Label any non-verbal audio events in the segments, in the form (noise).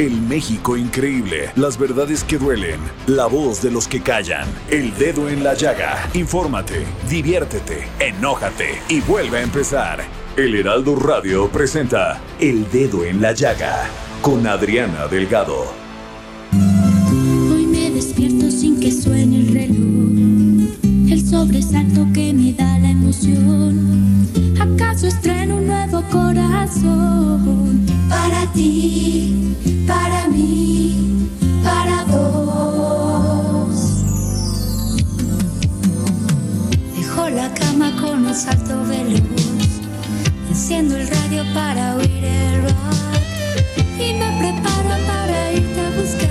El México increíble, las verdades que duelen, la voz de los que callan, el dedo en la llaga. Infórmate, diviértete, enójate y vuelve a empezar. El Heraldo Radio presenta El Dedo en la Llaga con Adriana Delgado. Hoy me despierto sin que suene el reloj. El sobresalto que me da la emoción. ¿Acaso estreno un nuevo corazón? Para ti, para mí, para dos. Dejo la cama con un salto veloz. Enciendo el radio para oír el rock. Y me preparo para irte a buscar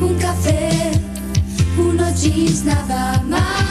un café, unos jeans nada más.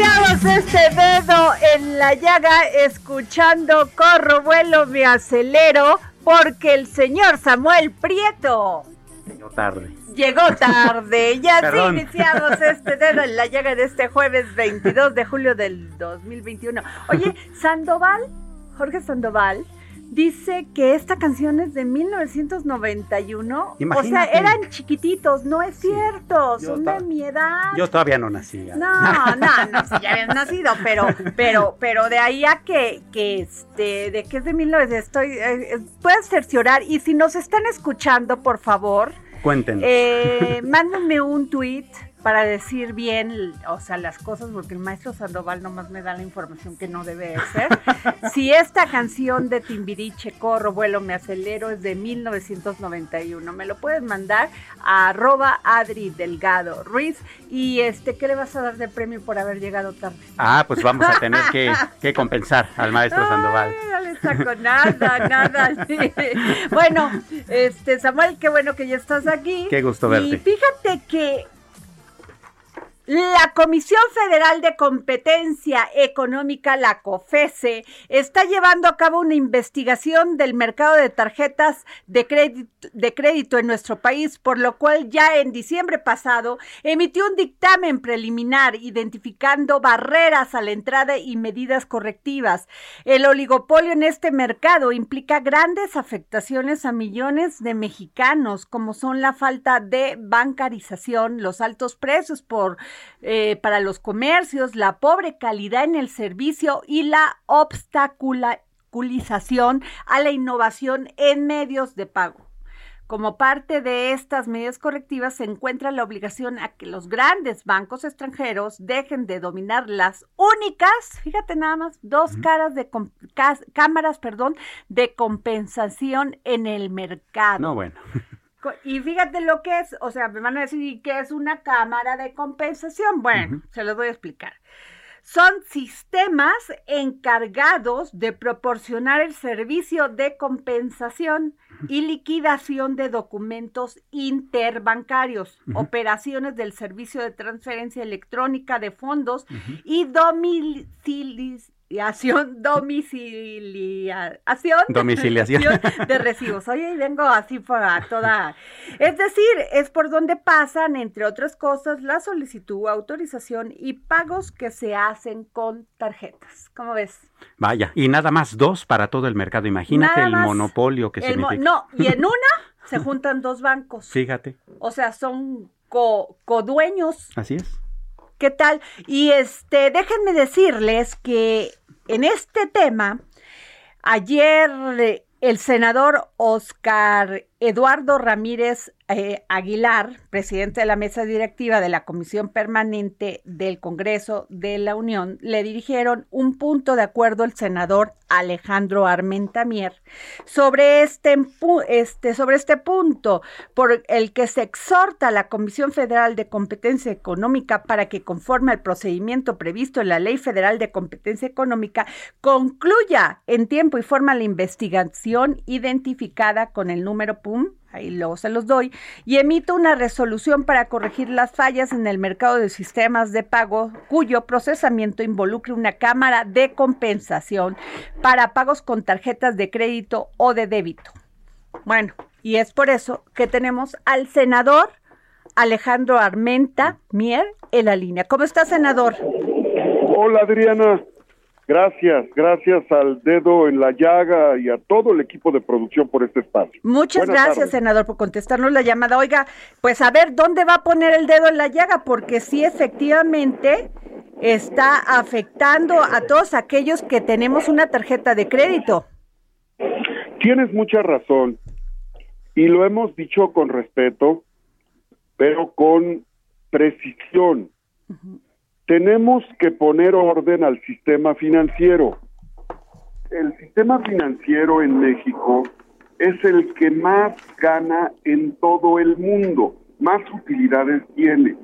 Iniciamos este dedo en la llaga escuchando Corro, vuelo, me acelero porque el señor Samuel Prieto Llegó tarde. llegó tarde. (laughs) Ya sí Perdón. iniciamos este dedo en la llaga de este jueves 22 de julio del 2021. Oye, (laughs) Sandoval, Jorge Sandoval, dice que esta canción es de 1991. O sea, Imagínate. eran chiquititos, no es cierto, son de mi edad. Yo todavía no nacía. No, no, no, si ya habías nacido, pero, pero, pero de ahí a que, que este, de que es de 1900, estoy, eh, puedes cerciorar, y si nos están escuchando, por favor, Cuéntenos. eh, (laughs) mándenme un tweet para decir bien, o sea, las cosas, porque el maestro Sandoval nomás me da la información que no debe de ser. (laughs) si esta canción de Timbiriche, Corro, Vuelo, Me Acelero, es de 1991, me lo puedes mandar a arroba Adri Delgado Ruiz. Y este, ¿qué le vas a dar de premio por haber llegado tarde? Ah, pues vamos a tener que, (laughs) que compensar al maestro Sandoval. No le saco nada, nada. sí. (laughs) Bueno, este Samuel, qué bueno que ya estás aquí. Qué gusto Y verte. fíjate que la Comisión Federal de Competencia Económica, la COFESE, está llevando a cabo una investigación del mercado de tarjetas de crédito, de crédito en nuestro país, por lo cual ya en diciembre pasado emitió un dictamen preliminar identificando barreras a la entrada y medidas correctivas. El oligopolio en este mercado implica grandes afectaciones a millones de mexicanos, como son la falta de bancarización, los altos precios por eh, para los comercios, la pobre calidad en el servicio y la obstaculización a la innovación en medios de pago. Como parte de estas medidas correctivas se encuentra la obligación a que los grandes bancos extranjeros dejen de dominar las únicas, fíjate nada más, dos caras de cámaras, perdón, de compensación en el mercado. No, bueno. (laughs) Y fíjate lo que es, o sea, me van a decir ¿y qué es una cámara de compensación. Bueno, se los voy a explicar. Son sistemas encargados de proporcionar el servicio de compensación y liquidación de documentos interbancarios, operaciones del servicio de transferencia electrónica de fondos y domicilis- domiciliación, (laughs) domiciliación, Domiciliación. de recibos. Oye, y vengo así para toda. Es decir, es por donde pasan, entre otras cosas, la solicitud, autorización y pagos que se hacen con tarjetas. ¿Cómo ves? Vaya, y nada más dos para todo el mercado. Imagínate Nada el monopolio que El mo- no, y en una se juntan dos bancos. (laughs) Fíjate, O sea, son co- codueños. así es. ¿Qué tal? Y este, déjenme decirles que en este tema, ayer eh, el senador Oscar Eduardo Ramírez eh, Aguilar, presidente de la mesa directiva de la Comisión Permanente del Congreso de la Unión, le dirigieron un punto de acuerdo al senador Alejandro Armentamier sobre este, este, sobre este punto, por el que se exhorta a la Comisión Federal de Competencia Económica para que, conforme al procedimiento previsto en la Ley Federal de Competencia Económica, concluya en tiempo y forma la investigación identificada con el número PUM ahí luego se los doy, y emite una resolución para corregir las fallas en el mercado de sistemas de pago cuyo procesamiento involucre una cámara de compensación para pagos con tarjetas de crédito o de débito. Bueno, y es por eso que tenemos al senador Alejandro Armenta Mier en la línea. ¿Cómo está, senador? Hola Adriana, gracias, gracias al dedo en la llaga y a todo el equipo de producción por este espacio. Muchas Buenas gracias, tardes. senador, por contestarnos la llamada. Oiga, pues a ver, ¿dónde va a poner el dedo en la llaga? Porque sí, efectivamente, está afectando a todos aquellos que tenemos una tarjeta de crédito. Tienes mucha razón y lo hemos dicho con respeto, pero con precisión. Tenemos que poner orden al sistema financiero. El sistema financiero en México es el que más gana en todo el mundo, más utilidades tiene.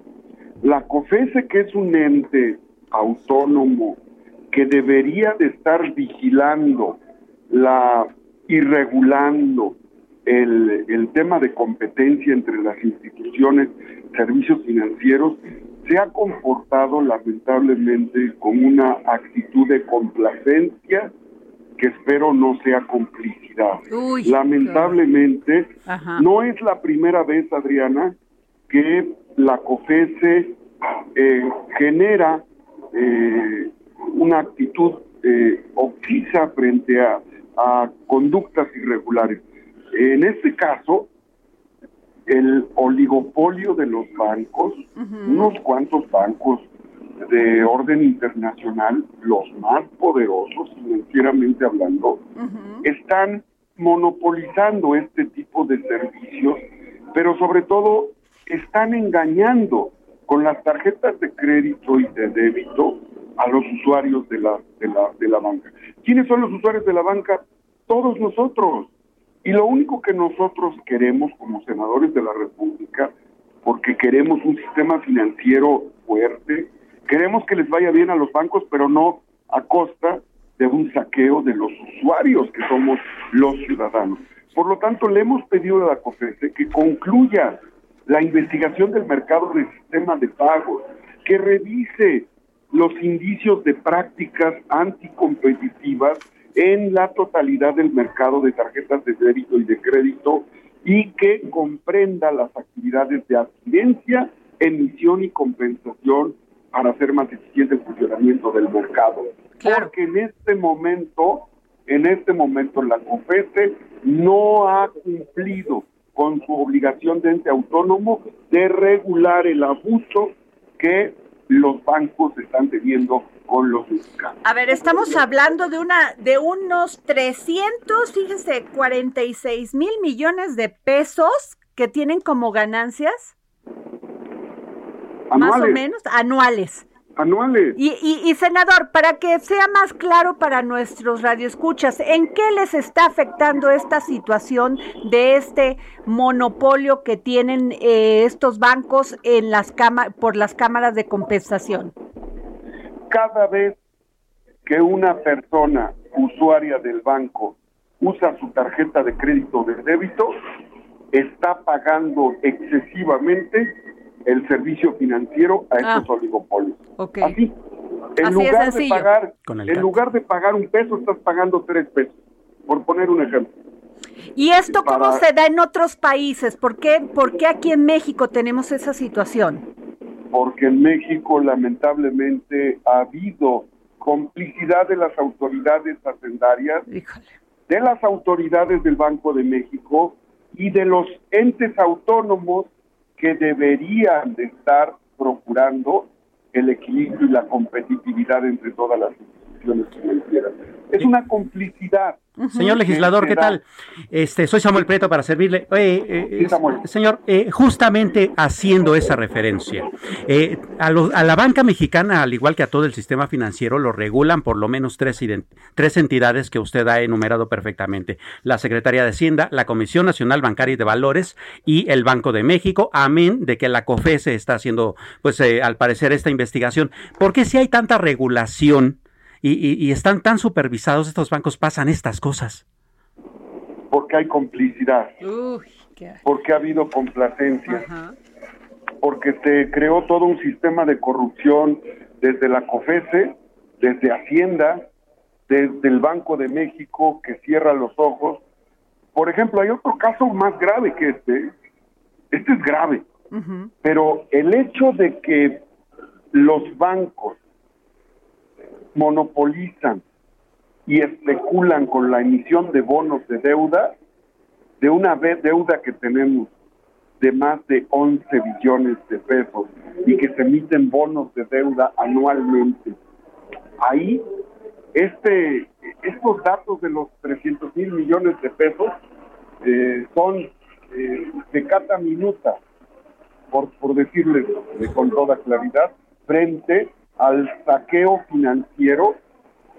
La COFESE, que es un ente autónomo que debería de estar vigilando la y regulando el, el tema de competencia entre las instituciones, servicios financieros, se ha comportado lamentablemente con una actitud de complacencia que espero no sea complicidad. Uy, lamentablemente, no es la primera vez, Adriana, que la COFESE eh, genera eh, una actitud eh, frente a, a conductas irregulares. En este caso, el oligopolio de los bancos, unos cuantos bancos de orden internacional, los más poderosos financieramente hablando, están monopolizando este tipo de servicios, pero sobre todo están engañando con las tarjetas de crédito y de débito a los usuarios de la, de la, de la banca. ¿Quiénes son los usuarios de la banca? Todos nosotros. Y lo único que nosotros queremos como senadores de la República, porque queremos un sistema financiero fuerte, queremos que les vaya bien a los bancos, pero no a costa de un saqueo de los usuarios que somos los ciudadanos. Por lo tanto, le hemos pedido a la COFESE que concluya la investigación del mercado de sistema de pagos, que revise los indicios de prácticas anticompetitivas en la totalidad del mercado de tarjetas de débito y de crédito y que comprenda las actividades de adquirencia, emisión y compensación para hacer más eficiente el funcionamiento del mercado. Claro. Porque en este momento, en este momento la COFESE no ha cumplido con su obligación de ente autónomo de regular el abuso que los bancos están teniendo A ver, estamos hablando de una de unos 300, fíjese, 46 mil millones de pesos que tienen como ganancias, más o Anuales, menos, anuales. anuales. Y, y, y, senador, para que sea más claro para nuestros radioescuchas, ¿en qué les está afectando esta situación de este monopolio que tienen eh, estos bancos en las cama por las cámaras de compensación? Cada vez que una persona usuaria del banco usa su tarjeta de crédito o de débito, está pagando excesivamente el servicio financiero a estos Ah. oligopolios. Así, En Así lugar de sencillo. pagar, Con el en CAT. lugar de pagar un peso, estás pagando tres pesos, por poner un ejemplo. ¿Y esto cómo Para- se da en otros países? ¿Por qué, ¿Por qué aquí en México tenemos esa situación? Porque en México lamentablemente ha habido complicidad de las autoridades hacendarias, Híjole. de las autoridades del Banco de México y de los entes autónomos que deberían de estar procurando el equilibrio y la competitividad entre todas las instituciones financieras. Es una complicidad. Señor legislador, ¿qué se tal? Este, soy Samuel Prieto para servirle. Eh, Sí, Samuel. eh, señor, eh, justamente haciendo esa referencia, eh, a, lo- a la banca mexicana, al igual que a todo el sistema financiero, lo regulan por lo menos tres, tres entidades que usted ha enumerado perfectamente. La Secretaría de Hacienda, la Comisión Nacional Bancaria y de Valores y el Banco de México, amén de que la COFESE está haciendo, pues eh, al parecer, esta investigación. ¿Por qué si hay tanta regulación y, y- y están tan supervisados estos bancos pasan estas cosas? Porque hay complicidad, Uy, qué... porque ha habido complacencia. Ajá. porque se creó todo un sistema de corrupción desde la COFESE, desde Hacienda, desde el Banco de México que cierra los ojos. Por ejemplo, hay otro caso más grave que este. Este es grave, pero el hecho de que los bancos monopolizan y especulan con la emisión de bonos de deuda, de una deuda que tenemos de más de 11 billones de pesos y que se emiten bonos de deuda anualmente. Ahí, este, estos datos de los 300 mil millones de pesos eh, son eh, de cata minuta, por, por decirles con toda claridad, frente al saqueo financiero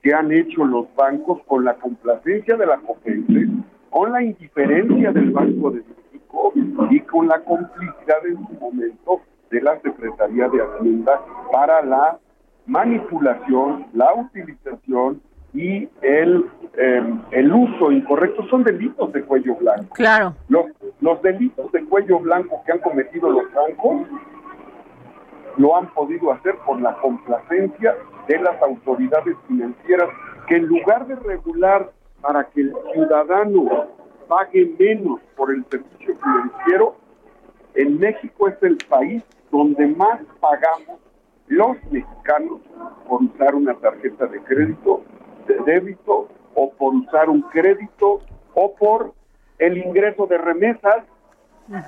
que han hecho los bancos con la complacencia de la COFESE, con la indiferencia del Banco de México y con la complicidad en su momento de la Secretaría de Hacienda para la manipulación, la utilización y el, eh, el uso incorrecto. Son delitos de cuello blanco. Claro. Los, los delitos de cuello blanco que han cometido los bancos lo han podido hacer por la complacencia de las autoridades financieras que en lugar de regular para que el ciudadano pague menos por el servicio financiero, en México es el país donde más pagamos los mexicanos por usar una tarjeta de crédito, de débito, o por usar un crédito, o por el ingreso de remesas,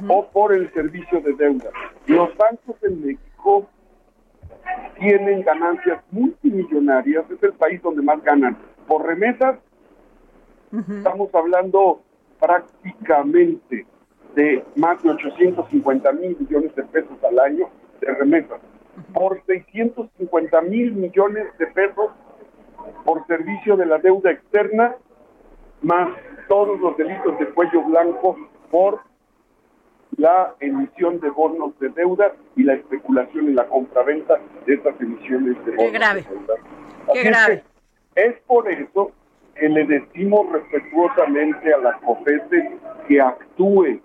o por el servicio de deuda. Los bancos en México tienen ganancias multimillonarias, es el país donde más ganan. Por remesas, estamos hablando prácticamente de más de 850 mil millones de pesos al año de remesas. Por 650 mil millones de pesos por servicio de la deuda externa, más todos los delitos de cuello blanco por la emisión de bonos de deuda y la especulación y la compraventa de estas emisiones de bonos grave. de deuda. Qué es grave. que Es por eso que le decimos respetuosamente a la COFESE que actúe,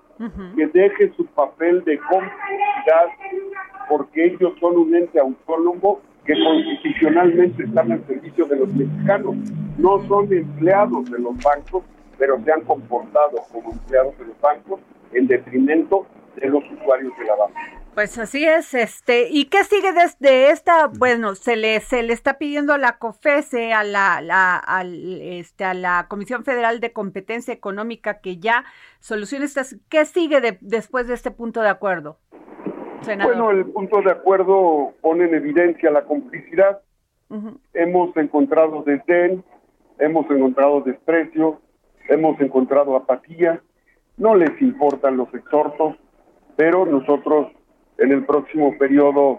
que deje su papel de complicidad, porque ellos son un ente autónomo que constitucionalmente están al servicio de los mexicanos. No son empleados de los bancos, pero se han comportado como empleados de los bancos en detrimento de los usuarios de la banca. Pues así es, este, ¿y qué sigue desde esta? Bueno, se le se le está pidiendo a la COFESE, a la, la al, este, a la Comisión Federal de Competencia Económica que ya solucione estas. ¿Qué sigue de- después de este punto de acuerdo, senador? Bueno, el punto de acuerdo pone en evidencia la complicidad. Hemos encontrado desdén, hemos encontrado desprecio, hemos encontrado apatía. No les importan los exhortos, pero nosotros en el próximo periodo,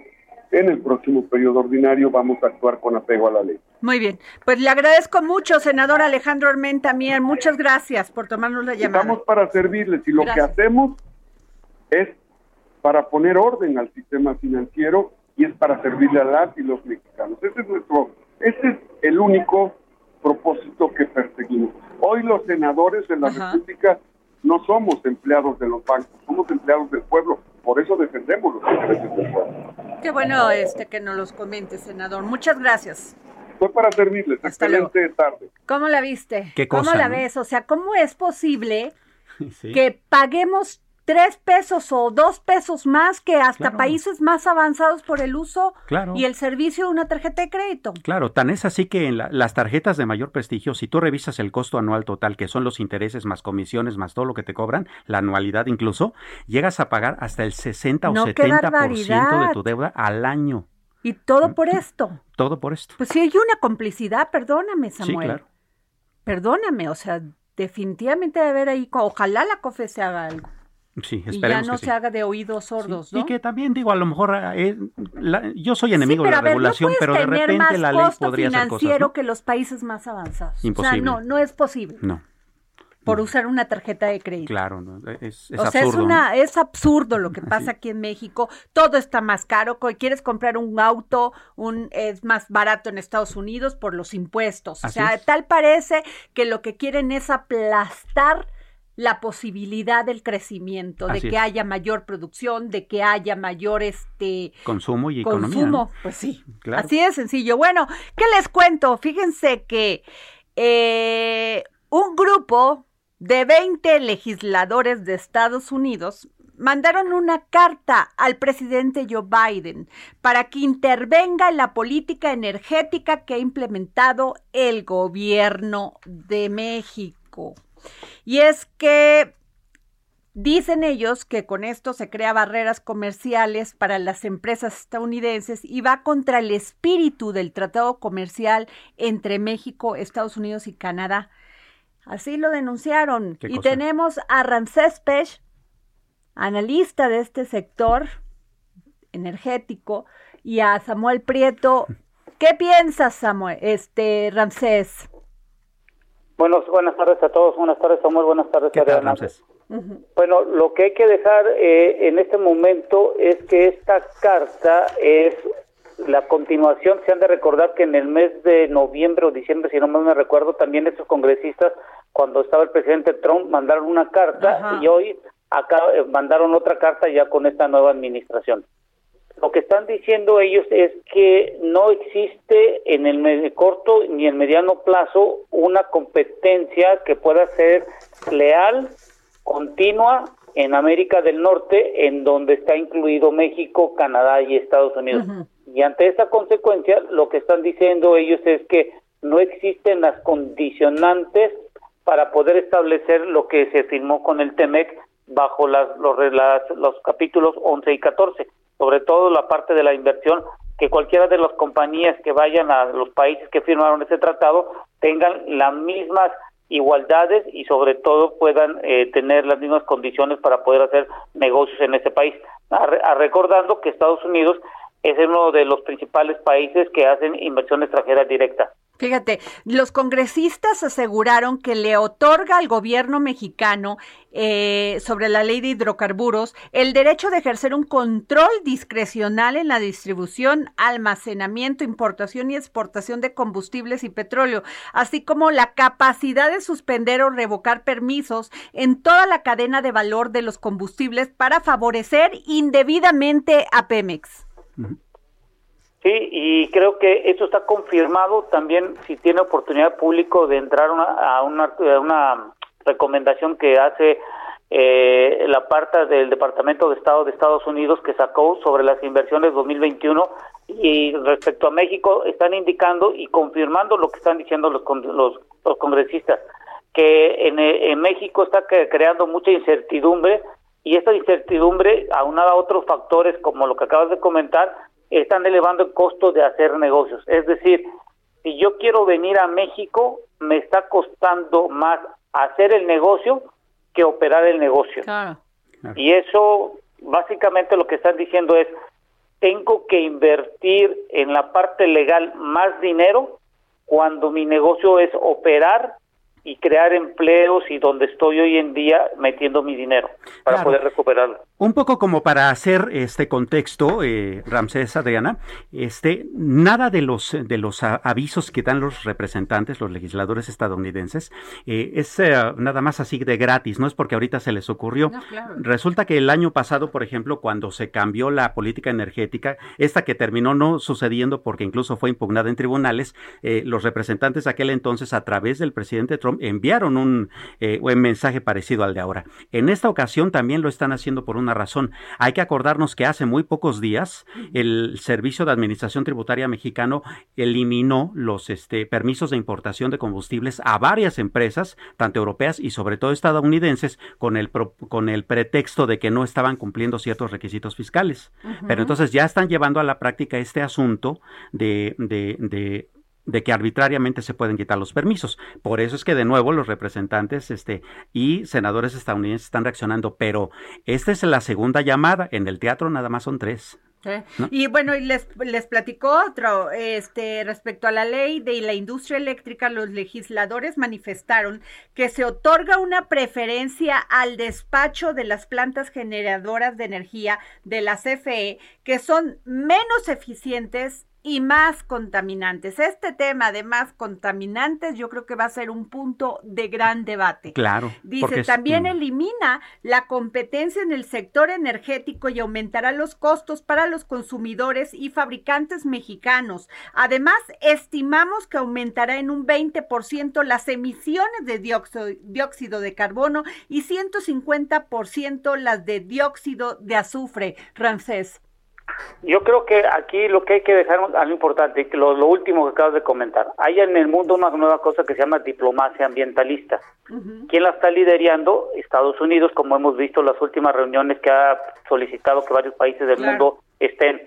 en el próximo periodo ordinario, vamos a actuar con apego a la ley. Muy bien, pues le agradezco mucho, senador Alejandro Armen también. Muchas gracias por tomarnos la llamada. Estamos para servirles y lo Gracias. que hacemos es para poner orden al sistema financiero y es para servirle a las y los mexicanos. Ese es nuestro, ese es el único propósito que perseguimos. Hoy los senadores de la Ajá. República no somos empleados de los bancos, somos empleados del pueblo, por eso defendemos los intereses del pueblo. Qué bueno este que nos los comente, senador. Muchas gracias. Fue para servirles. Hasta Excelente tarde. ¿Cómo la viste? Qué ¿Cómo cosa, la ¿no? ves? O sea, ¿cómo es posible (laughs) Sí. que paguemos tres pesos o dos pesos más que hasta Claro. países más avanzados por el uso Claro. y el servicio de una tarjeta de crédito? Claro, tan es así que en la- las tarjetas de mayor prestigio, si tú revisas el costo anual total, que son los intereses más comisiones más todo lo que te cobran, la anualidad incluso, llegas a pagar hasta el 60 o No, qué 70% barbaridad. de tu deuda al año. Y todo por esto. Todo por esto. Pues sí hay una complicidad, perdóname, Sí, Samuel. claro. Perdóname, o sea, definitivamente debe haber ahí, ojalá la COFE se haga algo. Sí, Y ya no que se sí. haga de oídos sordos, Sí, ¿no? Y que también digo, a lo mejor eh, la- yo soy enemigo de la ver, regulación, no pero de repente más la ley costo podría hacer cosas. financiero ¿no? que los países más avanzados. Imposible. O sea, no, no es posible No, por usar una tarjeta de crédito. claro, no, es, es o sea, es, absurdo. es absurdo lo que Así. (laughs) pasa aquí en México. Todo está más caro. Quieres comprar un auto, un, es más barato en Estados Unidos por los impuestos. O Así sea, es. tal parece que lo que quieren es aplastar la posibilidad del crecimiento, de que es. haya mayor producción, de que haya mayor este Consumo y economía. consumo. Pues sí, Claro. así de sencillo. Bueno, ¿qué les cuento? Fíjense que eh, un grupo de 20 legisladores de Estados Unidos mandaron una carta al presidente Joe Biden para que intervenga en la política energética que ha implementado el gobierno de México. Y es que Dicen ellos que con esto se crea barreras comerciales para las empresas estadounidenses y va contra el espíritu del tratado comercial entre México, Estados Unidos y Canadá. Así lo denunciaron. ¿Qué Y cosa? tenemos a Ramsés Pech, analista de este sector energético, y a Samuel Prieto. (laughs) ¿Qué piensas, Samuel? Este, Ramsés. Buenos, buenas tardes a todos, buenas tardes Samuel, buenas tardes ¿Qué tal? Bueno, lo que hay que dejar eh, en este momento es que esta carta es la continuación, se han de recordar que en el mes de noviembre o diciembre, si no mal me recuerdo, también estos congresistas, cuando estaba el presidente Trump, mandaron una carta Ajá. y hoy acá eh, mandaron otra carta ya con esta nueva administración. Lo que están diciendo ellos es que no existe en el corto ni en mediano plazo una competencia que pueda ser leal, continua en América del Norte, en donde está incluido México, Canadá y Estados Unidos. Y ante esa consecuencia, lo que están diciendo ellos es que no existen las condicionantes para poder establecer lo que se firmó con el TEMEC bajo las, los, las- los capítulos 11 y 14, sobre todo la parte de la inversión, que cualquiera de las compañías que vayan a los países que firmaron ese tratado tengan las mismas igualdades y sobre todo puedan eh, tener las mismas condiciones para poder hacer negocios en ese país. A re- a recordando que Estados Unidos es uno de los principales países que hacen inversión extranjera directa. Fíjate, los congresistas aseguraron que le otorga al gobierno mexicano eh, sobre la ley de hidrocarburos el derecho de ejercer un control discrecional en la distribución, almacenamiento, importación y exportación de combustibles y petróleo, así como la capacidad de suspender o revocar permisos en toda la cadena de valor de los combustibles para favorecer indebidamente a Pemex. Sí, y creo que eso está confirmado también si tiene oportunidad público de entrar una- a, una, recomendación que hace eh, la parte del Departamento de Estado de Estados Unidos que sacó sobre las inversiones 2021 y respecto a México están indicando y confirmando lo que están diciendo los, los, los congresistas, que en, en México está creando mucha incertidumbre y esta incertidumbre, aunada a otros factores como lo que acabas de comentar, están elevando el costo de hacer negocios. Es decir, si yo quiero venir a México, me está costando más hacer el negocio que operar el negocio. Claro. Y eso, básicamente lo que están diciendo es, tengo que invertir en la parte legal más dinero cuando mi negocio es operar y crear empleos y donde estoy hoy en día metiendo mi dinero para Claro. poder recuperarlo. Un poco como para hacer este contexto, eh, Ramsés Adriana, este, nada de los de los avisos que dan los representantes, los legisladores estadounidenses, eh, es eh, nada más así de gratis, no es porque ahorita se les ocurrió. No, claro. Resulta que el año pasado, por ejemplo, cuando se cambió la política energética, esta que terminó no sucediendo porque incluso fue impugnada en tribunales, eh, los representantes de aquel entonces, a través del presidente Trump, enviaron un, eh, un mensaje parecido al de ahora. En esta ocasión también lo están haciendo por una razón. Hay que acordarnos que hace muy pocos días el Servicio de Administración Tributaria mexicano eliminó los este, permisos de importación de combustibles a varias empresas, tanto europeas y sobre todo estadounidenses, con el, pro- con el pretexto de que no estaban cumpliendo ciertos requisitos fiscales. Pero entonces ya están llevando a la práctica este asunto de, de, de de que arbitrariamente se pueden quitar los permisos. Por eso es que de nuevo los representantes este, y senadores estadounidenses están reaccionando, pero esta es la segunda llamada, en el teatro nada más son tres. ¿No? Y bueno, y les, les platicó otro, este, respecto a la ley de la industria eléctrica, los legisladores manifestaron que se otorga una preferencia al despacho de las plantas generadoras de energía de la CFE, que son menos eficientes y más contaminantes. Este tema de más contaminantes yo creo que va a ser un punto de gran debate. Claro. Dice, es- también elimina la competencia en el sector energético y aumentará los costos para los consumidores y fabricantes mexicanos. Además, estimamos que aumentará en un 20% las emisiones de dióxido, dióxido de carbono y 150% las de dióxido de azufre. Ramsés. Yo creo que aquí lo que hay que dejar algo importante, que lo, lo último que acabas de comentar, hay en el mundo una nueva cosa que se llama diplomacia ambientalista. ¿Quién la está liderando? Estados Unidos, como hemos visto en las últimas reuniones que ha solicitado que varios países del Claro. mundo estén.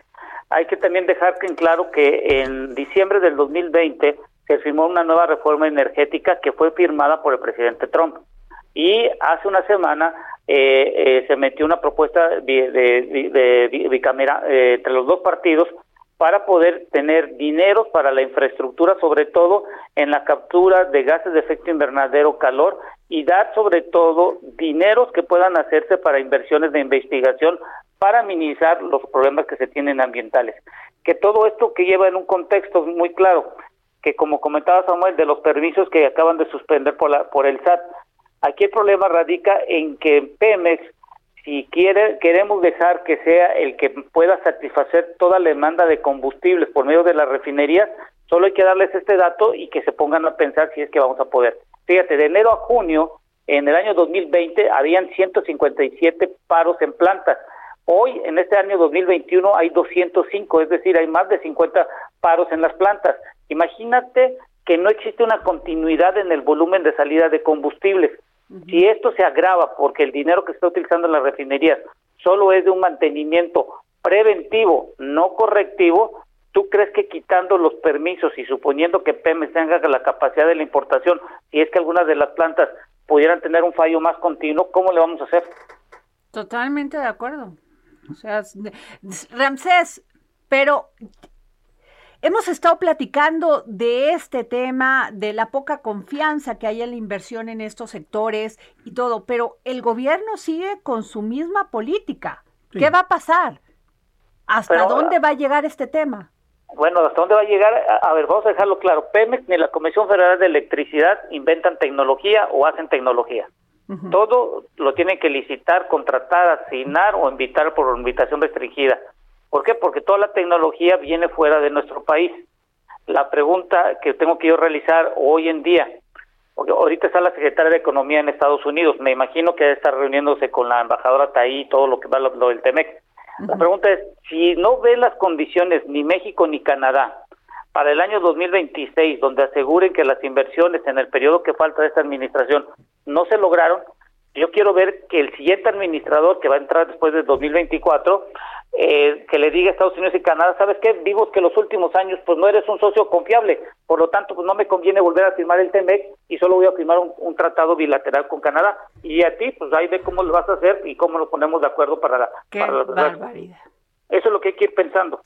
Hay que también dejar en claro que en diciembre del 2020 se firmó una nueva reforma energética que fue firmada por el presidente Trump. Y hace una semana eh, eh, se metió una propuesta de, de, bicamera eh, entre los dos partidos para poder tener dinero para la infraestructura, sobre todo en la captura de gases de efecto invernadero, calor, y dar sobre todo dineros que puedan hacerse para inversiones de investigación para minimizar los problemas que se tienen ambientales. Que todo esto que lleva en un contexto muy claro, que como comentaba Samuel, de los permisos que acaban de suspender por, la, por el SAT, aquí el problema radica en que Pemex, si quiere, queremos dejar que sea el que pueda satisfacer toda la demanda de combustibles por medio de las refinerías, solo hay que darles este dato y que se pongan a pensar si es que vamos a poder. Fíjate, de enero a junio, en el año 2020, habían 157 paros en plantas. Hoy, en este año 2021, hay 205, es decir, hay más de 50 paros en las plantas. Imagínate que no existe una continuidad en el volumen de salida de combustibles. Si esto se agrava porque el dinero que se está utilizando en las refinerías solo es de un mantenimiento preventivo, no correctivo, ¿tú crees que quitando los permisos y suponiendo que Pemex tenga la capacidad de la importación, si es que algunas de las plantas pudieran tener un fallo más continuo, ¿cómo le vamos a hacer? Totalmente de acuerdo. O sea, Ramsés, pero hemos estado platicando de este tema, de la poca confianza que hay en la inversión en estos sectores y todo, pero el gobierno sigue con su misma política. Sí. ¿Qué va a pasar? ¿Hasta Pero, dónde va a llegar este tema? Bueno, ¿hasta dónde va a llegar? A, a ver, vamos a dejarlo claro. Pemex ni la Comisión Federal de Electricidad inventan tecnología o hacen tecnología. Todo lo tienen que licitar, contratar, asignar o invitar por invitación restringida. ¿Por qué? Porque toda la tecnología viene fuera de nuestro país. La pregunta que tengo que yo realizar hoy en día, porque ahorita está la secretaria de Economía en Estados Unidos, me imagino que estar reuniéndose con la embajadora Taí y todo lo que va lo, lo del TEMEC. La pregunta es, si no ve las condiciones ni México ni Canadá para el año 2026, donde aseguren que las inversiones en el periodo que falta de esta administración no se lograron, yo quiero ver que el siguiente administrador que va a entrar después del 2024, eh, que le diga a Estados Unidos y Canadá, ¿sabes qué? Vimos que los últimos años pues no eres un socio confiable, por lo tanto pues no me conviene volver a firmar el TEMEC y solo voy a firmar un, un tratado bilateral con Canadá. Y a ti pues ahí ve cómo lo vas a hacer y cómo nos ponemos de acuerdo para, la, Qué para la- barbaridad. Eso es lo que hay que ir pensando.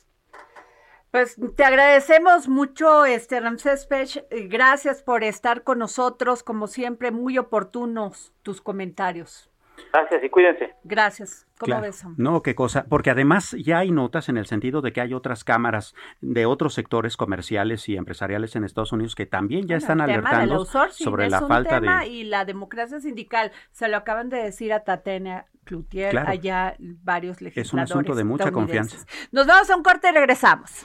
Pues te agradecemos mucho, este Ramsés Pech. Gracias por estar con nosotros, como siempre, muy oportunos tus comentarios. Gracias y cuídense. Gracias. ¿Cómo Claro. ves? No, qué cosa, porque además ya hay notas en el sentido de que hay otras cámaras de otros sectores comerciales y empresariales en Estados Unidos que también ya Bueno, están alertando sobre es la un falta tema de y la democracia sindical se lo acaban de decir a Tatena Cloutier Claro. allá varios legisladores Es un asunto de mucha confianza. Nos vamos a un corte y regresamos.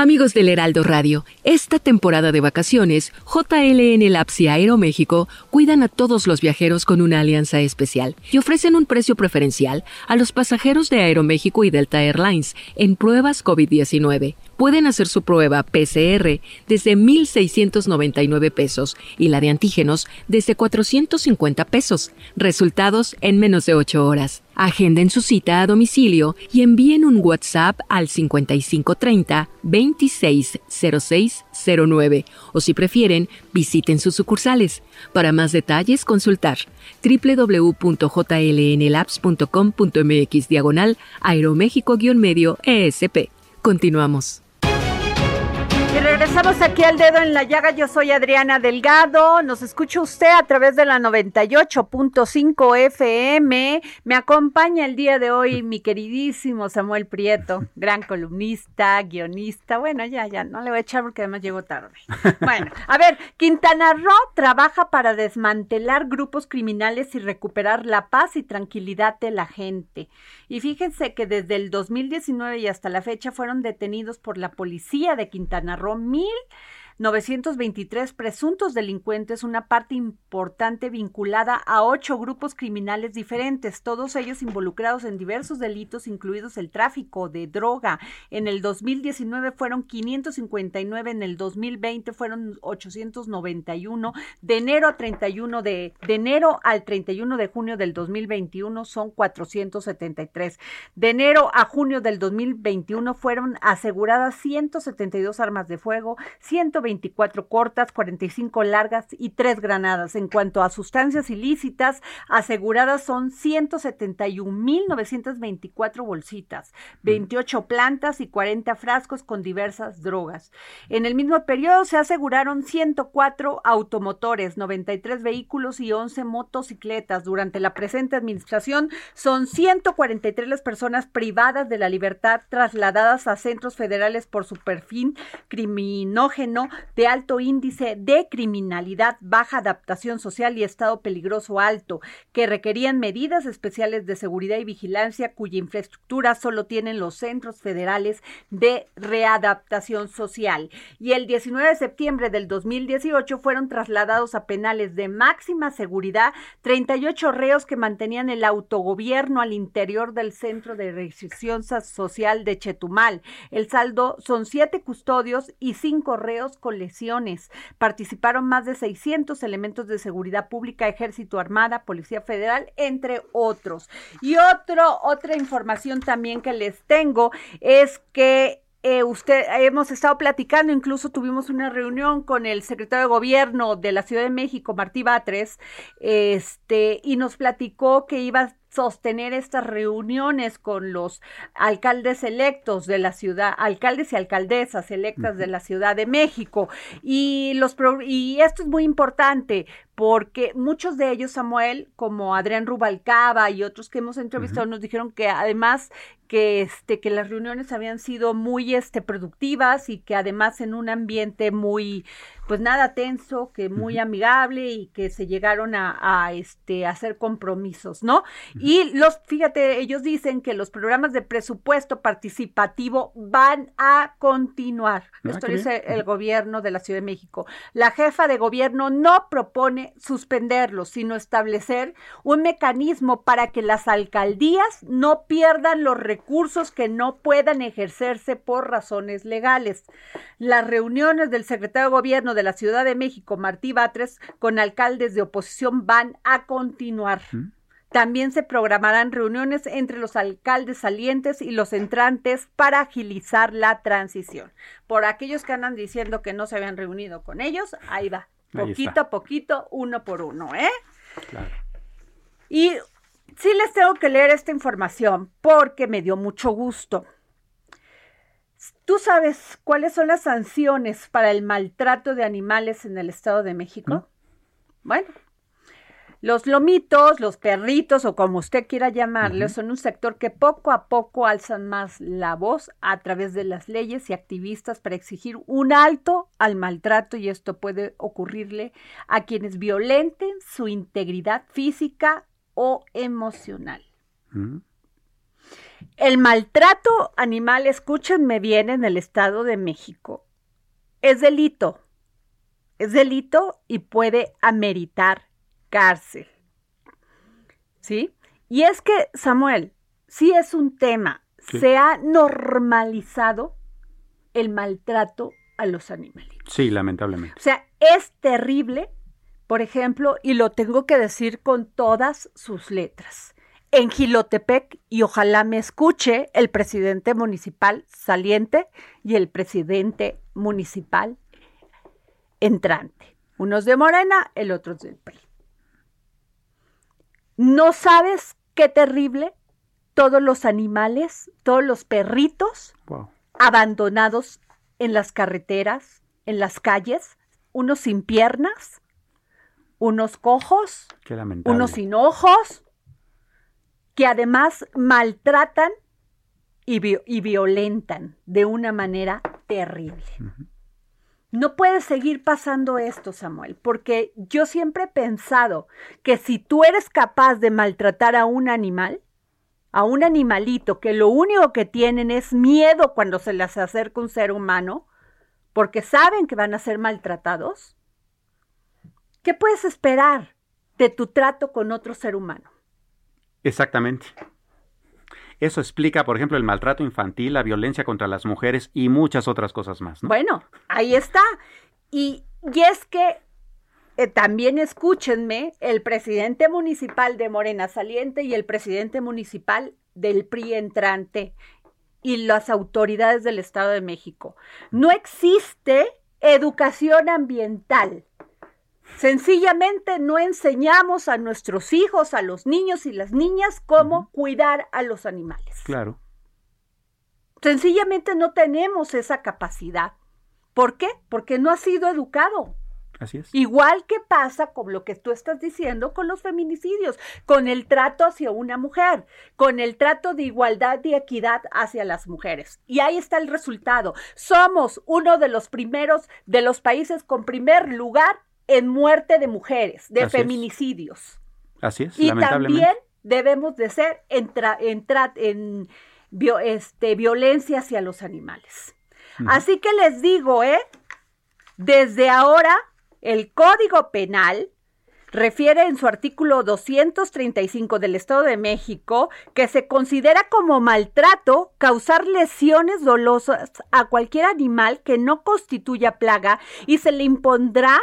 Amigos del Heraldo Radio, esta temporada de vacaciones, JLN Labs y Aeroméxico cuidan a todos los viajeros con una alianza especial y ofrecen un precio preferencial a los pasajeros de Aeroméxico y Delta Airlines en pruebas COVID-19. Pueden hacer su prueba PCR desde 1,699 pesos y la de antígenos desde 450 pesos. Resultados en menos de 8 horas. Agenden su cita a domicilio y envíen un WhatsApp al 5530 260609 o si prefieren, visiten sus sucursales. Para más detalles, consultar www.jlnlabs.com.mx diagonal aeroméxico-medio ESP. Continuamos. Regresamos aquí al dedo en la llaga. Yo soy Adriana Delgado. Nos escucha usted a través de la 98.5 FM. Me acompaña el día de hoy mi queridísimo Samuel Prieto, gran columnista, guionista. Bueno, ya, ya, no le voy a echar porque además llego tarde. Bueno, a ver, Quintana Roo trabaja para desmantelar grupos criminales y recuperar la paz y tranquilidad de la gente. Y fíjense que desde el 2019 y hasta la fecha fueron detenidos por la policía de Quintana Roo mil 923 presuntos delincuentes, una parte importante vinculada a ocho grupos criminales diferentes, todos ellos involucrados en diversos delitos, incluidos el tráfico de droga. En el 2019 fueron 559, en el 2020 fueron 891, de enero a 31 de, de enero al 31 de junio del 2021 son 473. De enero a junio del 2021 fueron aseguradas 172 armas de fuego, 124 cortas, 45 largas y 3 granadas. En cuanto a sustancias ilícitas, aseguradas son 171.924 bolsitas, 28 plantas y 40 frascos con diversas drogas. En el mismo periodo se aseguraron 104 automotores, 93 vehículos y 11 motocicletas. Durante la presente administración son 143 las personas privadas de la libertad trasladadas a centros federales por su perfil criminógeno de alto índice de criminalidad, baja adaptación social y estado peligroso alto, que requerían medidas especiales de seguridad y vigilancia cuya infraestructura solo tienen los centros federales de readaptación social. Y el 19 de septiembre del 2018 fueron trasladados a penales de máxima seguridad 38 reos que mantenían el autogobierno al interior del centro de restricción social de Chetumal. El saldo son siete custodios y cinco reos con lesiones. Participaron más de 600 elementos de seguridad pública, ejército, armada, policía federal, entre otros. Y otro, otra información también que les tengo es que eh, usted hemos estado platicando, incluso tuvimos una reunión con el secretario de gobierno de la Ciudad de México, Martí Batres, este, y nos platicó que iba sostener estas reuniones con los alcaldes electos de la ciudad, alcaldes y alcaldesas electas de la Ciudad de México. Y, los, y esto es muy importante porque muchos de ellos, Samuel, como Adrián Rubalcaba y otros que hemos entrevistado, nos dijeron que además que este que las reuniones habían sido muy este productivas y que además en un ambiente muy pues nada tenso, que muy amigable y que se llegaron a, a este a hacer compromisos, ¿no? Y los fíjate, ellos dicen que los programas de presupuesto participativo van a continuar. Ah, Esto dice bien. el gobierno de la Ciudad de México. La jefa de gobierno no propone suspenderlos, sino establecer un mecanismo para que las alcaldías no pierdan los recursos que no puedan ejercerse por razones legales. Las reuniones del secretario de gobierno de la Ciudad de México, Martí Batres, con alcaldes de oposición van a continuar. También se programarán reuniones entre los alcaldes salientes y los entrantes para agilizar la transición. Por aquellos que andan diciendo que no se habían reunido con ellos, ahí va. Poquito a poquito, uno por uno, ¿eh? Claro. Y sí les tengo que leer esta información porque me dio mucho gusto. ¿Tú sabes cuáles son las sanciones para el maltrato de animales en el Estado de México? No. Bueno, los lomitos, los perritos o como usted quiera llamarles, son un sector que poco a poco alzan más la voz a través de las leyes y activistas para exigir un alto al maltrato y esto puede ocurrirle a quienes violenten su integridad física o emocional. Mm. El maltrato animal, escúchenme bien, en el Estado de México es delito. Es delito y puede ameritar cárcel. ¿Sí? Y es que, Samuel, sí es un tema. Sí. Se ha normalizado el maltrato a los animalitos. Sí, lamentablemente. O sea, es terrible, por ejemplo, y lo tengo que decir con todas sus letras. En Gilotepec, y ojalá me escuche el presidente municipal saliente y el presidente municipal entrante. Unos de Morena, el otro es del PRI. ¿No sabes qué terrible? Todos los animales, todos los perritos Wow. abandonados en las carreteras, en las calles, unos sin piernas, unos cojos, unos sin ojos, que además maltratan y, vi- y violentan de una manera terrible. No puede seguir pasando esto, Samuel, porque yo siempre he pensado que si tú eres capaz de maltratar a un animal, a un animalito que lo único que tienen es miedo cuando se les acerca un ser humano, porque saben que van a ser maltratados, ¿qué puedes esperar de tu trato con otro ser humano? Exactamente. Eso explica, por ejemplo, el maltrato infantil, la violencia contra las mujeres y muchas otras cosas más. ¿no? Bueno, ahí está. Y, y es que eh, también escúchenme, el presidente municipal de Morena Saliente y el presidente municipal del PRI entrante y las autoridades del Estado de México. No existe educación ambiental. Sencillamente no enseñamos a nuestros hijos, a los niños y las niñas cómo cuidar a los animales. Claro. Sencillamente no tenemos esa capacidad. ¿Por qué? Porque no ha sido educado. Así es. Igual que pasa con lo que tú estás diciendo con los feminicidios, con el trato hacia una mujer, con el trato de igualdad y equidad hacia las mujeres. Y ahí está el resultado. Somos uno de los primeros de los países con primer lugar en muerte de mujeres, de Así es. feminicidios. Así es, Y lamentablemente. también debemos de ser en, tra- en, tra- en vio- este, violencia hacia los animales. Así que les digo, ¿eh? Desde ahora, el Código Penal refiere en su artículo 235 del Estado de México que se considera como maltrato causar lesiones dolosas a cualquier animal que no constituya plaga y se le impondrá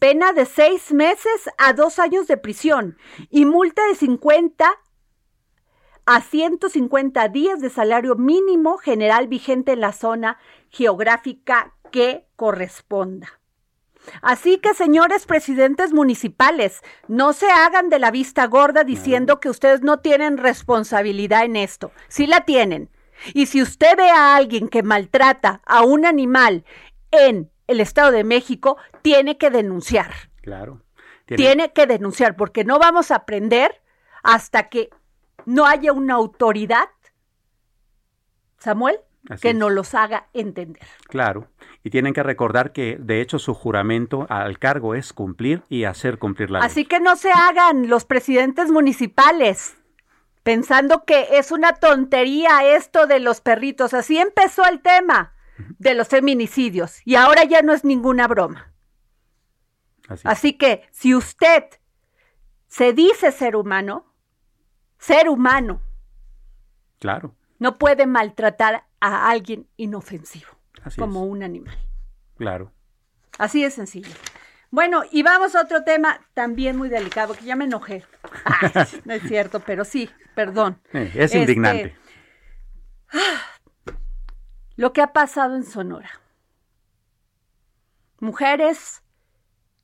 pena de seis meses a dos años de prisión y multa de 50 a 150 días de salario mínimo general vigente en la zona geográfica que corresponda. Así que, señores presidentes municipales, no se hagan de la vista gorda diciendo que ustedes no tienen responsabilidad en esto. Sí la tienen. Y si usted ve a alguien que maltrata a un animal en el Estado de México, tiene que denunciar. Claro. Tiene que denunciar, porque no vamos a aprender hasta que no haya una autoridad, Samuel, Así que es. nos los haga entender. Claro. Y tienen que recordar que, de hecho, su juramento al cargo es cumplir y hacer cumplir la ley. Así que no se hagan los presidentes municipales pensando que es una tontería esto de los perritos. Así empezó el tema de los feminicidios y ahora ya no es ninguna broma. Así que si usted se dice ser humano, ser humano, Claro. no puede maltratar a alguien inofensivo Así como es. un animal. Claro. Así de sencillo. Bueno, y vamos a otro tema también muy delicado, que ya me enojé. (laughs) Ay, no es cierto, pero sí, perdón. Eh, es Este, indignante. Lo que ha pasado en Sonora. Mujeres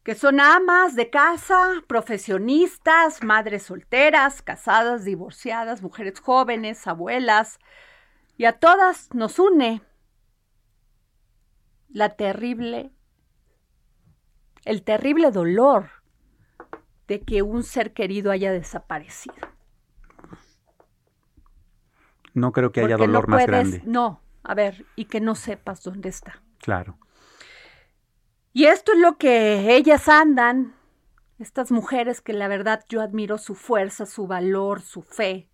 que son amas de casa, profesionistas, madres solteras, casadas, divorciadas, mujeres jóvenes, abuelas, y a todas nos une la terrible, el terrible dolor de que un ser querido haya desaparecido. No creo que haya Porque dolor no más puedes- grande. No, a ver, y que no sepas dónde está. Claro. Y esto es lo que ellas andan, estas mujeres que la verdad yo admiro su fuerza, su valor, su fe.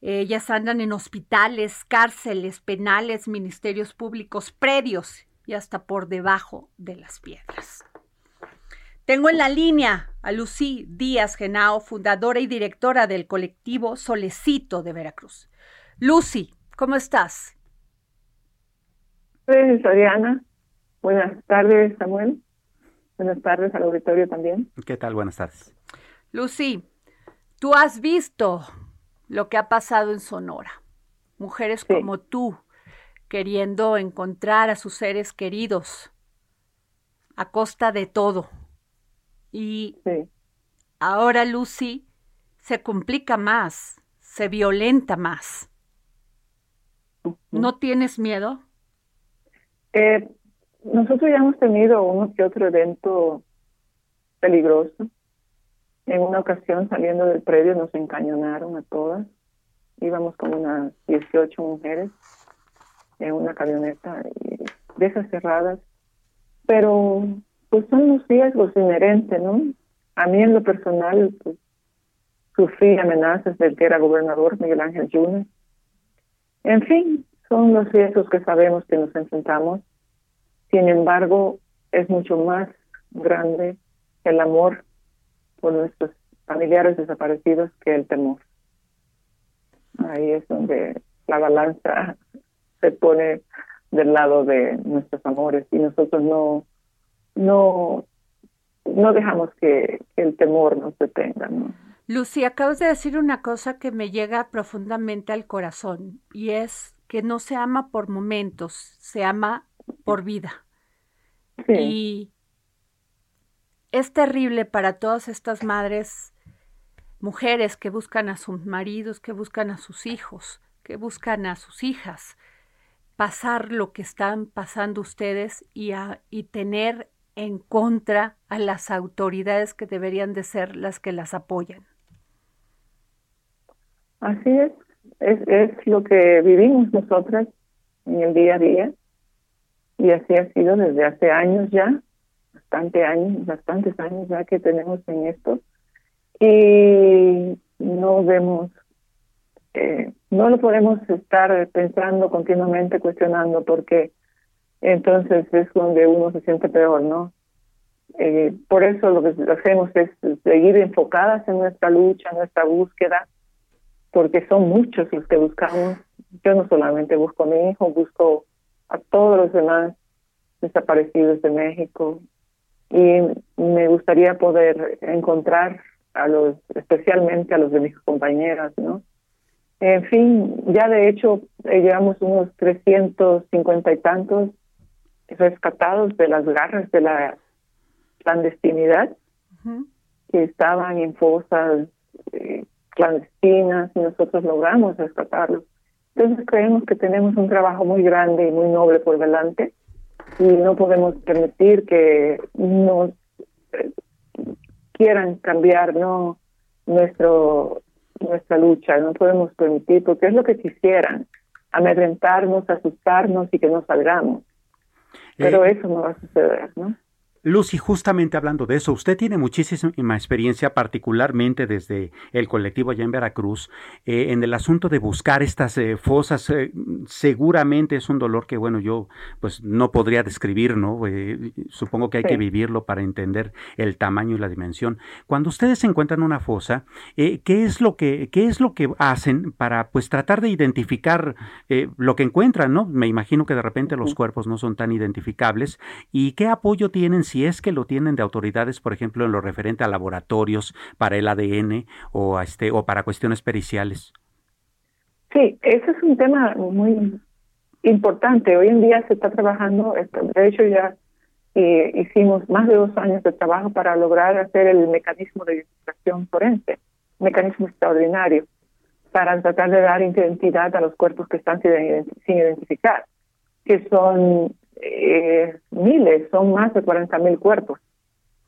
Ellas andan en hospitales, cárceles, penales, ministerios públicos, predios y hasta por debajo de las piedras. Tengo en la línea a Lucy Díaz Genao, fundadora y directora del colectivo Solecito de Veracruz. Lucy, ¿cómo estás? Pues, Adriana. Buenas tardes, Samuel. Buenas tardes al auditorio también. ¿Qué tal? Buenas tardes. Lucy, tú has visto lo que ha pasado en Sonora. Mujeres Sí. como tú queriendo encontrar a sus seres queridos a costa de todo. Y Sí. ahora, Lucy, se complica más, se violenta más. ¿No tienes miedo? Eh, nosotros ya hemos tenido uno que otro evento peligroso. En una ocasión, saliendo del predio, nos encañonaron a todas. Íbamos como unas 18 mujeres en una camioneta de esas cerradas. Pero, pues son los riesgos inherentes, ¿no? A mí, en lo personal, pues, sufrí amenazas del que era gobernador, Miguel Ángel Yunes. En fin, son los riesgos que sabemos que nos enfrentamos. Sin embargo, es mucho más grande el amor por nuestros familiares desaparecidos que el temor. Ahí es donde la balanza se pone del lado de nuestros amores y nosotros no no no dejamos que, el temor nos detenga, ¿no? Lucy, acabas de decir una cosa que me llega profundamente al corazón y es que no se ama por momentos, se ama por vida. Sí, Y es terrible para todas estas madres, mujeres que buscan a sus maridos, que buscan a sus hijos, que buscan a sus hijas, pasar lo que están pasando ustedes y, a- y tener en contra a las autoridades que deberían de ser las que las apoyan. Así es, es, es lo que vivimos nosotras en el día a día y así ha sido desde hace años ya, bastante años, bastantes años ya que tenemos en esto y no vemos, eh, no lo podemos estar pensando continuamente, cuestionando, porque entonces es donde uno se siente peor, ¿no? Eh, por eso lo que hacemos es seguir enfocadas en nuestra lucha, en nuestra búsqueda, porque son muchos los que buscamos. Yo no solamente busco a mi hijo, busco a todos los demás desaparecidos de México y me gustaría poder encontrar a los, especialmente a los de mis compañeras, ¿no? En fin, ya de hecho eh, llevamos unos 350 y tantos rescatados de las garras de la clandestinidad que estaban en fosas eh, clandestinas y nosotros logramos rescatarlos. Entonces creemos que tenemos un trabajo muy grande y muy noble por delante y no podemos permitir que nos eh, quieran cambiar no nuestro nuestra lucha. No podemos permitir porque es lo que quisieran amedrentarnos asustarnos y que no salgamos. Pero Eh, eso no va a suceder no Lucy, justamente hablando de eso, usted tiene muchísima experiencia, particularmente desde el colectivo allá en Veracruz, eh, en el asunto de buscar estas eh, fosas. eh, seguramente es un dolor que, bueno, yo pues no podría describir, ¿no? Supongo que hay Sí. que vivirlo para entender el tamaño y la dimensión. Cuando ustedes encuentran una fosa, ¿qué es lo que qué es lo que hacen para pues tratar de identificar lo que encuentran, ¿no? Me imagino que de repente los cuerpos no son tan identificables y qué apoyo tienen si es que lo tienen de autoridades, por ejemplo, en lo referente a laboratorios para el ADN o a este o para cuestiones periciales. Sí, ese es un tema muy importante. Hoy en día se está trabajando, de hecho ya eh, hicimos más de dos años de trabajo para lograr hacer el mecanismo de identificación forense, un mecanismo extraordinario, para tratar de dar identidad a los cuerpos que están sin identificar, que son eh, miles, son más de 40 mil cuerpos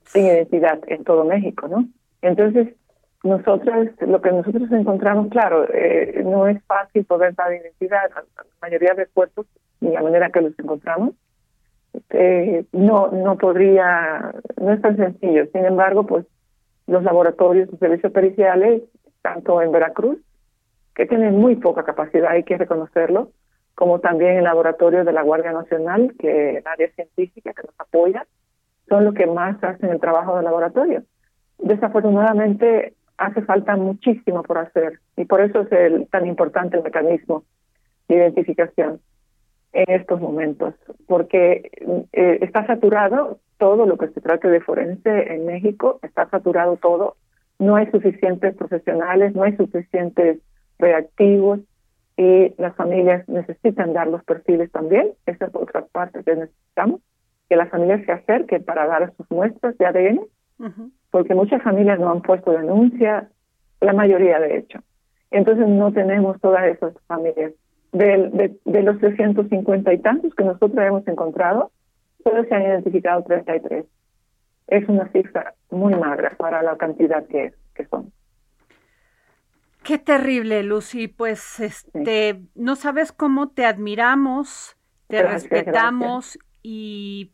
sin identidad en todo México, ¿no? Entonces, nosotros, lo que nosotros encontramos, claro, eh, no es fácil poder dar identidad a la mayoría de cuerpos y la manera que los encontramos. Eh, no, no podría, no es tan sencillo. Sin embargo, pues los laboratorios de servicios periciales, tanto en Veracruz, que tienen muy poca capacidad, hay que reconocerlo, como también el laboratorio de la Guardia Nacional, que el área científica que nos apoya, son los que más hacen el trabajo del laboratorio. Desafortunadamente hace falta muchísimo por hacer y por eso es el, tan importante el mecanismo de identificación en estos momentos, porque eh, está saturado todo lo que se trate de forense en México, está saturado todo, no hay suficientes profesionales, no hay suficientes reactivos y las familias necesitan dar los perfiles también, esa es otra parte que necesitamos, que las familias se acerquen para dar sus muestras de ADN, porque muchas familias no han puesto denuncia, la mayoría de hecho. Entonces no tenemos todas esas familias. De, de, de los 350 y tantos que nosotros hemos encontrado, solo se han identificado 33. Es una cifra muy magra para la cantidad que, que son. Qué terrible, Lucy. Pues este, no sabes cómo te admiramos, te Gracias, respetamos y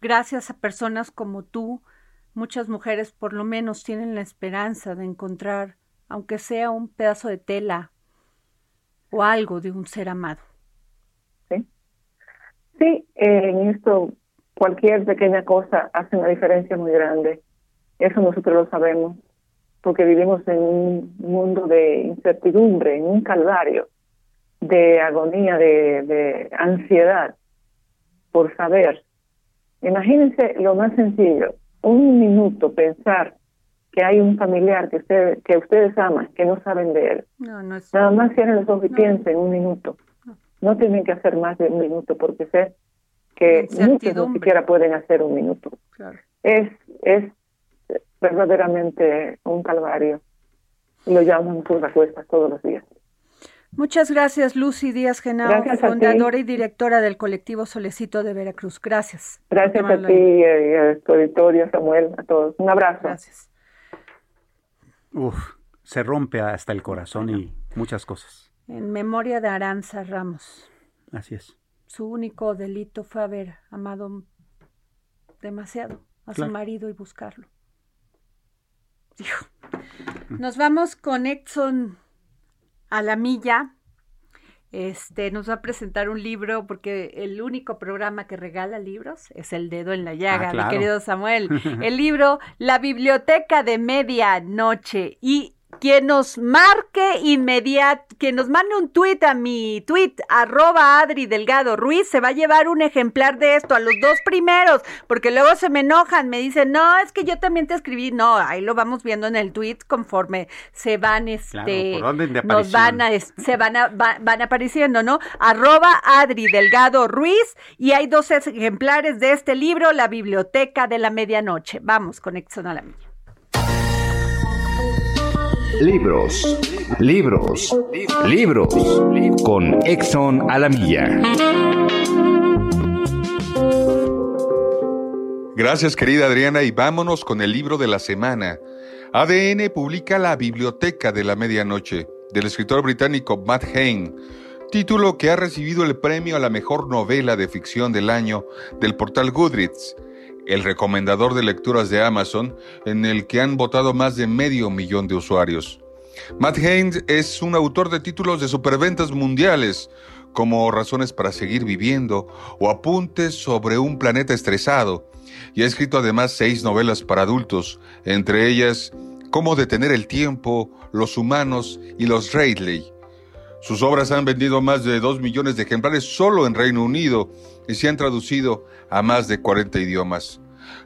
gracias a personas como tú, muchas mujeres por lo menos tienen la esperanza de encontrar, aunque sea un pedazo de tela o algo de un ser amado. Sí, eh, en esto cualquier pequeña cosa hace una diferencia muy grande. Eso nosotros lo sabemos, porque vivimos en un mundo de incertidumbre, en un calvario, de agonía, de, de ansiedad por saber. Imagínense lo más sencillo, un minuto pensar que hay un familiar que, usted, que ustedes aman, que no saben de él. No, no es. Nada más cierren los ojos y piensen un minuto. No tienen que hacer más de un minuto porque sé que muchos Incertidumbre. siquiera pueden hacer un minuto. Claro. Es, es verdaderamente un calvario. Lo llaman sus recuestas todos los días. Muchas gracias, Lucy Díaz Genao, fundadora y directora del colectivo Solecito de Veracruz. Gracias. Gracias Por a ti y a tu auditorio, Samuel, a todos. Un abrazo. Gracias. Uf, se rompe hasta el corazón y muchas cosas. En memoria de Aranza Ramos. Así es. Su único delito fue haber amado demasiado a Claro. su marido y buscarlo. Hijo. Nos vamos con Exxon a la milla. Este nos va a presentar un libro porque el único programa que regala libros es El Dedo en la Llaga, Ah, claro. mi querido Samuel. (laughs) El libro La Biblioteca de Medianoche y quien nos marque inmediato, quien nos mande un tuit a mi tuit, arroba Adri Delgado Ruiz, se va a llevar un ejemplar de esto a los dos primeros, porque luego se me enojan, me dicen, no, es que yo también te escribí, no, ahí lo vamos viendo en el tuit conforme se van, este, orden de nos van a, se van a, va- van apareciendo, ¿no? Arroba Adri Delgado Ruiz, y hay dos ejemplares de este libro, La Biblioteca de la Medianoche. Vamos con Exxon a la Milla. Libros, libros, libros. Con Exxon a la milla. Gracias querida Adriana y vámonos con el libro de la semana. ADN publica La Biblioteca de la Medianoche del escritor británico Matt Hain, título que ha recibido el premio a la mejor novela de ficción del año del portal Goodreads, el recomendador de lecturas de Amazon en el que han votado más de medio millón de usuarios. Matt Hain es un autor de títulos de superventas mundiales como Razones para seguir viviendo o Apuntes sobre un planeta estresado y ha escrito además seis novelas para adultos, entre ellas Cómo detener el tiempo, Los humanos y Los Radley. Sus obras han vendido más de dos millones de ejemplares solo en Reino Unido y se han traducido a más de 40 idiomas.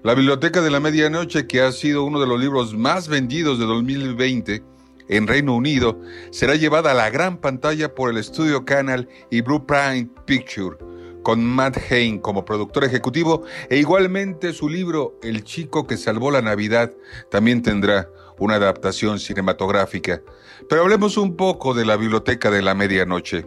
La Biblioteca de la Medianoche, que ha sido uno de los libros más vendidos de 2020 en Reino Unido, será llevada a la gran pantalla por el estudio Canal y Blueprint Picture, con Matt Hain como productor ejecutivo e igualmente su libro El chico que salvó la Navidad también tendrá una adaptación cinematográfica. Pero hablemos un poco de la Biblioteca de la Medianoche.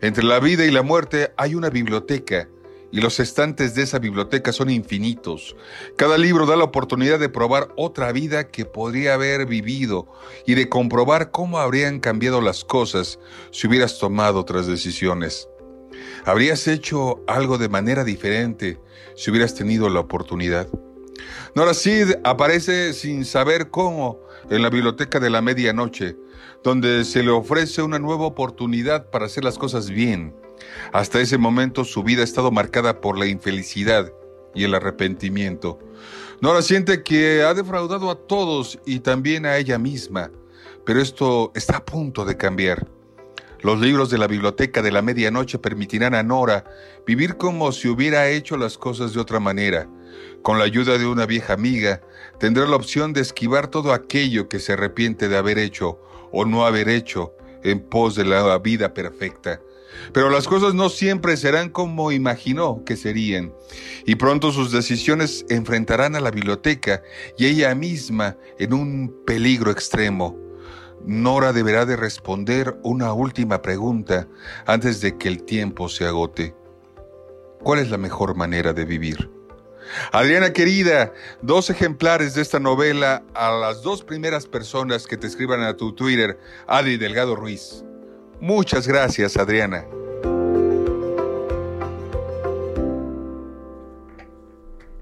Entre la vida y la muerte hay una biblioteca y los estantes de esa biblioteca son infinitos. Cada libro da la oportunidad de probar otra vida que podría haber vivido y de comprobar cómo habrían cambiado las cosas si hubieras tomado otras decisiones. ¿Habrías hecho algo de manera diferente si hubieras tenido la oportunidad? Nora Sid aparece sin saber cómo en la biblioteca de la medianoche, donde se le ofrece una nueva oportunidad para hacer las cosas bien. Hasta ese momento su vida ha estado marcada por la infelicidad y el arrepentimiento. Nora siente que ha defraudado a todos y también a ella misma, pero esto está a punto de cambiar. Los libros de la biblioteca de la medianoche permitirán a Nora vivir como si hubiera hecho las cosas de otra manera. Con la ayuda de una vieja amiga, tendrá la opción de esquivar todo aquello que se arrepiente de haber hecho o no haber hecho en pos de la vida perfecta. Pero las cosas no siempre serán como imaginó que serían, y pronto sus decisiones enfrentarán a la biblioteca y ella misma en un peligro extremo. Nora deberá de responder una última pregunta antes de que el tiempo se agote. ¿Cuál es la mejor manera de vivir? Adriana querida, dos ejemplares de esta novela a las dos primeras personas que te escriban a tu Twitter, Adri Delgado Ruiz. Muchas gracias, Adriana.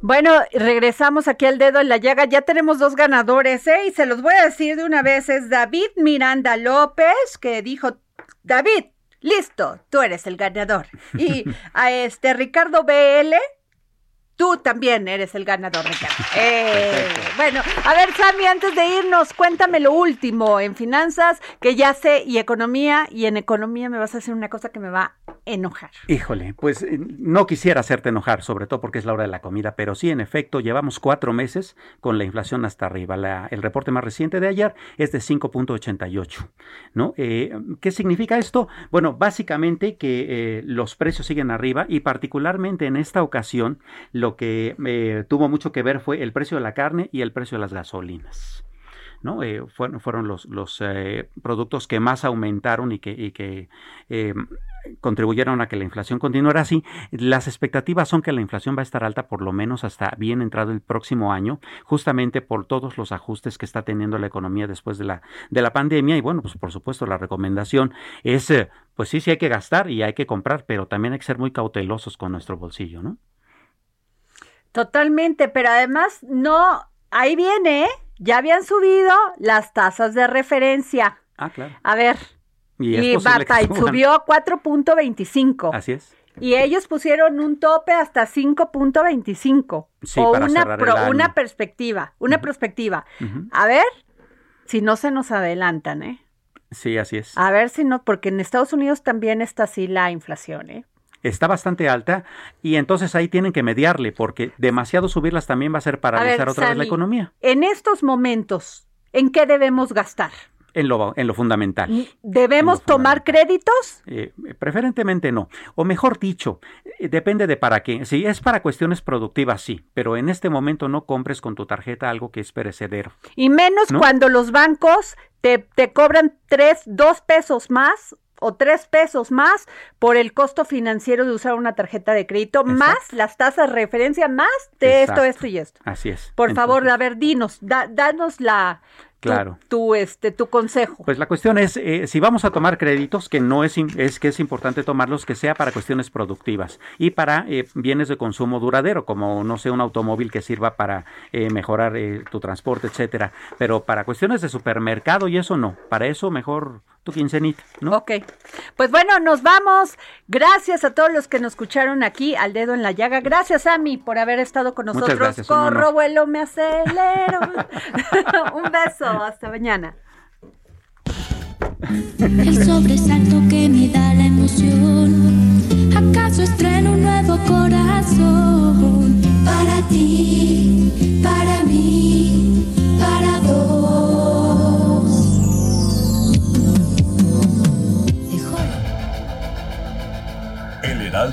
Bueno, regresamos aquí al dedo en la llaga. Ya tenemos dos ganadores, ¿eh? Y se los voy a decir de una vez. Es David Miranda López, que dijo, David, listo, tú eres el ganador. Y (laughs) a este Ricardo BL, tú también eres el ganador, Ricardo. (laughs) Eh, bueno, a ver, Sammy, antes de irnos, cuéntame lo último en finanzas, que ya sé, y economía, y en economía me vas a hacer una cosa que me va a enojar. Híjole, pues eh, no quisiera hacerte enojar, sobre todo porque es la hora de la comida, pero sí, en efecto, llevamos cuatro meses con la inflación hasta arriba. La- el reporte más reciente de ayer es de 5.88, ¿no? Eh, ¿Qué significa esto? Bueno, básicamente que eh, los precios siguen arriba y particularmente en esta ocasión lo que eh, tuvo mucho que ver fue el precio de la carne y el precio de las gasolinas. ¿no? Eh, fueron, fueron los, los eh, productos que más aumentaron y que, que contribuyeron a que la inflación continuara así. Las expectativas son que la inflación va a estar alta por lo menos hasta bien entrado el próximo año, justamente por todos los ajustes que está teniendo la economía después de la, de la pandemia. Y bueno, pues por supuesto la recomendación es, pues sí, sí hay que gastar y hay que comprar, pero también hay que ser muy cautelosos con nuestro bolsillo, ¿no? Totalmente, pero además no, ahí viene, ¿eh? ya habían subido las tasas de referencia. Ah, claro. A ver, Y, y, Bata, subió a 4.25. Así es. Y ellos pusieron un tope hasta 5.25. Sí, o para una, pro- una perspectiva, una perspectiva. A ver si no se nos adelantan, ¿eh? Sí, así es. A ver si no, porque en Estados Unidos también está así la inflación, ¿eh? Está bastante alta y entonces ahí tienen que mediarle porque demasiado subirlas también va a ser paralizar otra vez la economía En estos momentos, ¿en qué debemos gastar? en lo, en lo fundamental. ¿Debemos tomar créditos? Eh, preferentemente no. O mejor dicho, eh, depende de para qué. Si es para cuestiones productivas, sí, pero en este momento no compres con tu tarjeta algo que es perecedero. Y menos ¿No? cuando los bancos te, te cobran tres, dos pesos más o tres pesos más por el costo financiero de usar una tarjeta de crédito, más las tasas de referencia, más de Exacto. esto, esto y esto. Así es. Por Entonces, favor, a ver, dinos, da- danos la tu- Claro. tu, este tu consejo. Pues la cuestión es, eh, si vamos a tomar créditos, que no es, es que es importante tomarlos, que sea para cuestiones productivas y para eh, bienes de consumo duradero, como no sé, un automóvil que sirva para eh, mejorar eh, tu transporte, etcétera. Pero para cuestiones de supermercado y eso no. Para eso mejor tu quincenita, ¿no? Ok. Pues bueno, nos vamos. Gracias a todos los que nos escucharon aquí al dedo en la llaga. Gracias, Ami, por haber estado con Muchas nosotros. gracias. Corro, vuelo, me acelero. (laughs) un beso. Hasta mañana. El sobresalto que me da la emoción. ¿Acaso estreno un nuevo corazón? Para ti,